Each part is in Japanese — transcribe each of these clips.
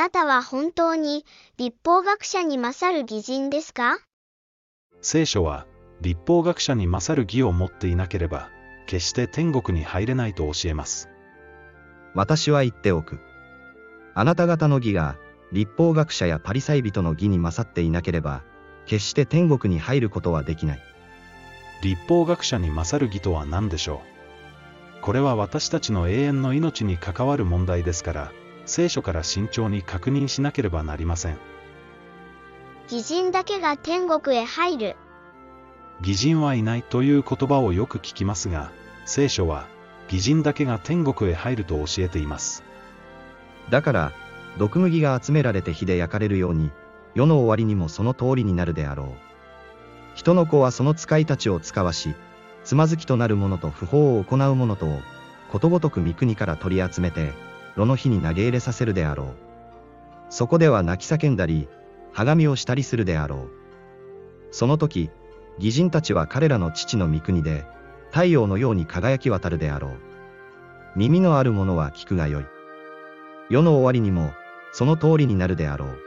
なたは本当に立法学者に勝る義人ですか？聖書は立法学者に勝る義を持っていなければ決して天国に入れないと教えます私は言っておく。あなた方の義が立法学者やパリサイ人の義に勝っていなければ決して天国に入ることはできない。立法学者に勝る義とは何でしょう？これは私たちの永遠の命に関わる問題ですから聖書から慎重に確認しなければなりません義人だけが天国へ入る。義人はいないという言葉をよく聞きますが聖書は義人だけが天国へ入ると教えていますだから、毒麦が集められて火で焼かれるように、世の終わりにもその通りになるであろう。人の子はその使いたちを使わし、つまずきとなる者と不法を行う者とを、ことごとく三国から取り集めて、炉の火に投げ入れさせるであろう。そこでは泣き叫んだり、はがみをしたりするであろう。その時、義人たちは彼らの父の御国で、太陽のように輝き渡るであろう。耳のある者は聞くがよい。世の終わりにも、その通りになるであろう。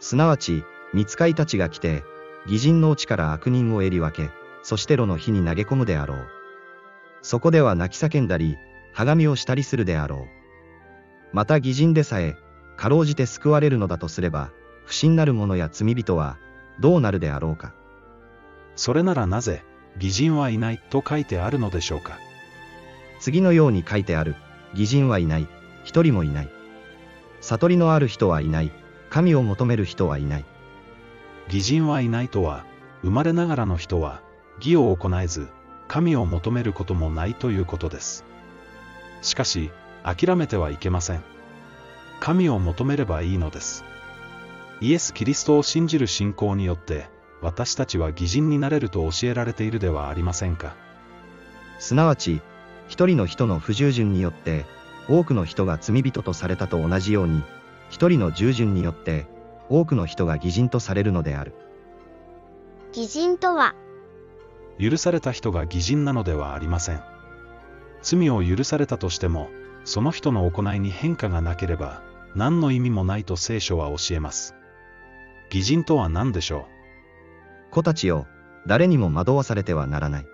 すなわち、見つかいたちが来て、義人のうちから悪人を襟分け、そして炉の火に投げ込むであろう。そこでは泣き叫んだり、はがみをしたりするであろう。また義人でさえ、かろうじて救われるのだとすれば、不審なる者や罪人は、どうなるであろうか。それならなぜ義人はいないと書いてあるのでしょうか次のように書いてある。義人はいない。一人もいない。悟りのある人はいない。神を求める人はいない。義人はいないとは生まれながらの人は義を行えず神を求めることもないということですしかし諦めてはいけません。神を求めればいいのです。イエス・キリストを信じる信仰によって私たちは義人になれると教えられているではありませんか。すなわち、一人の人の不従順によって、多くの人が罪人とされたと同じように、一人の従順によって、多くの人が義人とされるのである。義人とは、許された人が義人なのではありません。罪を許されたとしてもその人の行いに変化がなければ何の意味もないと聖書は教えます義人とは何でしょ子たちよ、誰にも惑わされてはならない。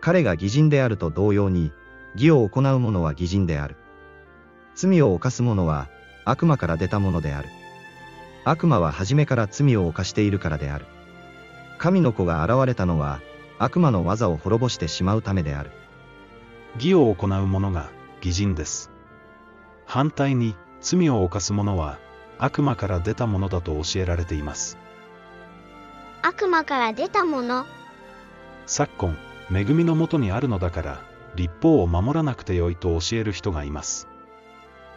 彼が義人であると同様に、義を行う者は義人である。罪を犯す者は、悪魔から出たものである。悪魔は初めから罪を犯しているからである。神の子が現れたのは、悪魔の技を滅ぼしてしまうためである。う義を行う者が義人です。反対に罪を犯す者は悪魔から出たものだと教えられています。悪魔から出たもの、昨今恵みのもとにあるのだから立法を守らなくてよいと教える人がいます。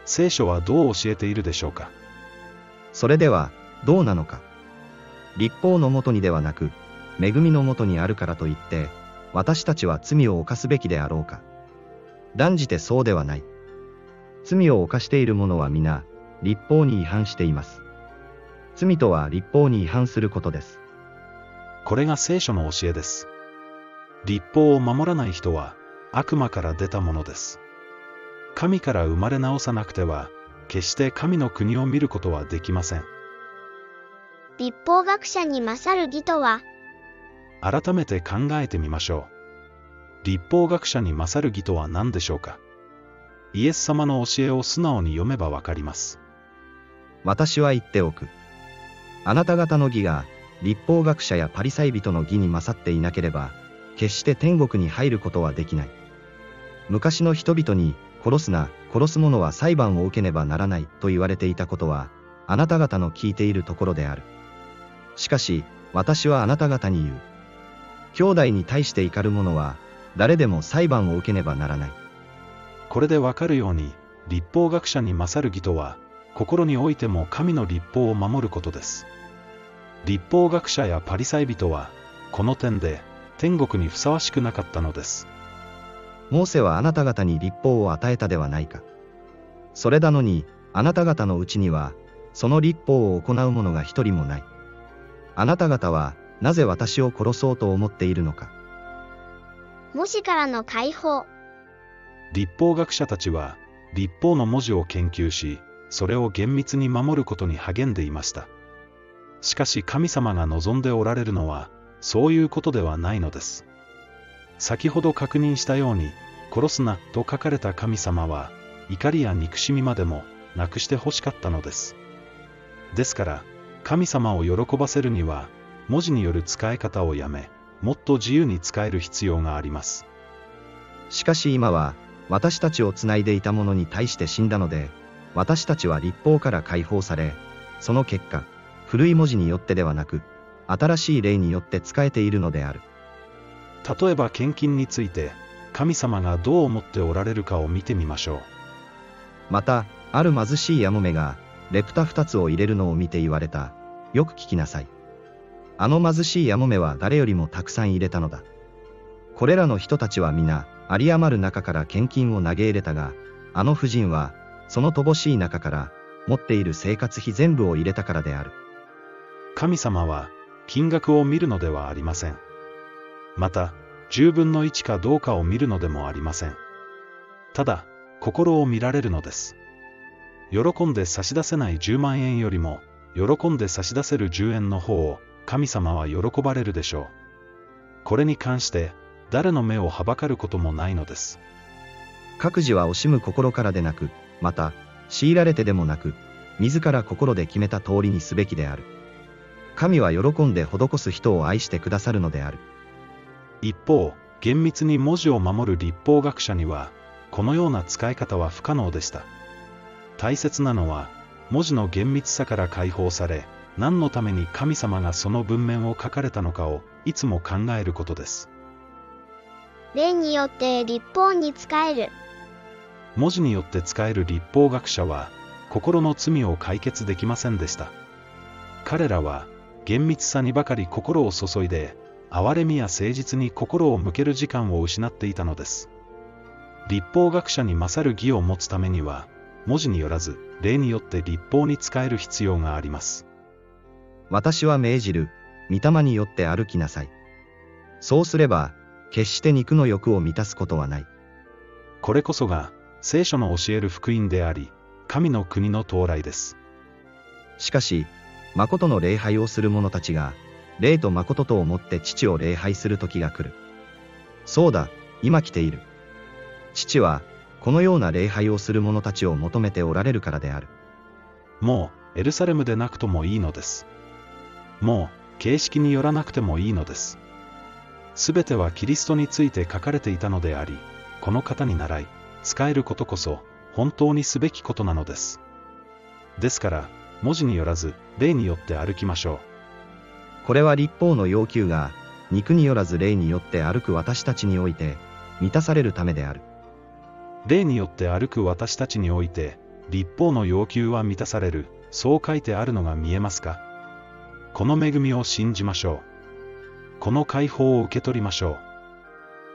聖書はどう教えているでしょうか？それでは、どうなのか。立法のもとにではなく、恵みのもとにあるからといって、私たちは罪を犯すべきであろうか。断じてそうではない。罪を犯している者は皆、立法に違反しています。罪とは立法に違反することです。これが聖書の教えです立法を守らない人は悪魔から出たものです神から生まれ直さなくては決して神の国を見ることはできません立法学者に勝る義とは、改めて考えてみましょう立法学者に勝る義とは何でしょうか？イエス様の教えを素直に読めばわかります私は言っておく。あなた方の義が、立法学者やパリサイ人の義に勝っていなければ、決して天国に入ることはできない。昔の人々に、殺すな、殺す者は裁判を受けねばならないと言われていたことは、あなた方の聞いているところである。しかし、私はあなた方に言う。兄弟に対して怒る者は、誰でも裁判を受けねばならない。これでわかるように立法学者に勝る義とは心においても神の立法を守ることです立法学者やパリサイ人はこの点で天国にふさわしくなかったのですモーセはあなた方に立法を与えたではないか。それなのに、あなた方のうちには、その立法を行う者が一人もない。あなた方は、なぜ私を殺そうと思っているのか。模試からの解放、立法学者たちは立法の文字を研究しそれを厳密に守ることに励んでいました。しかし神様が望んでおられるのは、そういうことではないのです。先ほど確認したように、殺すなと書かれた神様は、怒りや憎しみまでもなくして欲しかったのです。ですから、神様を喜ばせるには、文字による使い方をやめ、もっと自由に使える必要があります。しかし今は、私たちをつないでいた者に対して死んだので、私たちは立法から解放され、その結果、古い文字によってではなく、新しい例によって使えているのである。例えば献金について、神様がどう思っておられるかを見てみましょう。また、ある貧しいヤモメが、レプタ二つを入れるのを見て言われた。よく聞きなさい。あの貧しいヤモメは誰よりもたくさん入れたのだ。これらの人たちは皆、有り余る中から献金を投げ入れたが、あの婦人は、その乏しい中から、持っている生活費全部を入れたからである。神様は、金額を見るのではありません。また、十分の一かどうかを見るのでもありません。ただ、心を見られるのです。喜んで差し出せない10万円よりも、喜んで差し出せる10円の方を、神様は喜ばれるでしょう。これに関して、誰の目をはばかることもないのです。各自は惜しむ心からでなく、また、強いられてでもなく、自ら心で決めた通りにすべきである。神は喜んで施す人を愛してくださるのである。一方、厳密に文字を守る立法学者には、このような使い方は不可能でした。大切なのは、文字の厳密さから解放され、何のために神様がその文面を書かれたのかをいつも考えることです。例によって立法に使える。文字によって使える立法学者は、心の罪を解決できませんでした。彼らは、厳密さにばかり心を注いで、憐れみや誠実に心を向ける時間を失っていたのです。立法学者に勝る義を持つためには、文字によらず、例によって立法に使える必要があります。私は命じる、御霊によって歩きなさい。そうすれば、決して肉の欲を満たすことはない。これこそが、聖書の教える福音であり、神の国の到来です。しかし、誠の礼拝をする者たちが、霊と誠と思って父を礼拝する時が来る。そうだ、今来ている。父は、このような礼拝をする者たちを求めておられるからである。もう、エルサレムでなくともいいのです。もう、形式によらなくてもいいのです。すべてはキリストについて書かれていたのであり、この方に習い、使えることこそ、本当にすべきことなのです。ですから、文字によらず、霊によって歩きましょう。これは立法の要求が、肉によらず霊によって歩く私たちにおいて、満たされるためである。霊によって歩く私たちにおいて、立法の要求は満たされる、そう書いてあるのが見えますか？この恵みを信じましょう。この解放を受け取りましょう。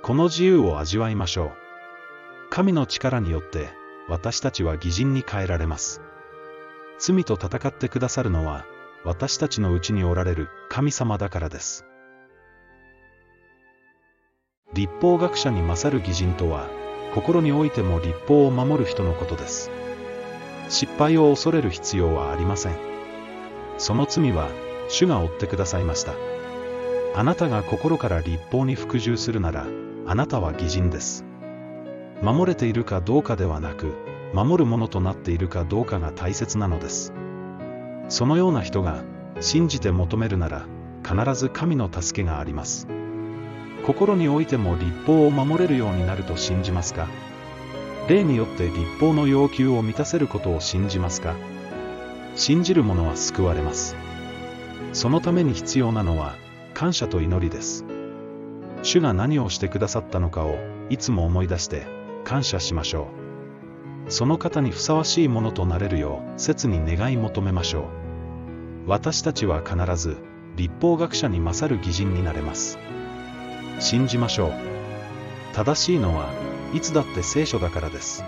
この自由を味わいましょう。神の力によって、私たちは偽人に変えられます。罪と戦ってくださるのは、私たちのうちにおられる神様だからです。立法学者に勝る偽人とは、心においても立法を守る人のことです。失敗を恐れる必要はありません。その罪は、主が負ってくださいました。あなたが心から立法に服従するなら、あなたは偽人です。守れているかどうかではなく、守るものとなっているかどうかが大切なのです。そのような人が、信じて求めるなら、必ず神の助けがあります。心においても立法を守れるようになると信じますか？霊によって立法の要求を満たせることを信じますか？信じる者は救われます。そのために必要なのは、感謝と祈りです。主が何をしてくださったのかをいつも思い出して感謝しましょう。その方にふさわしいものとなれるよう切に願い求めましょう。私たちは必ず立法学者に勝る義人になれます。信じましょう。正しいのはいつだって聖書だからです。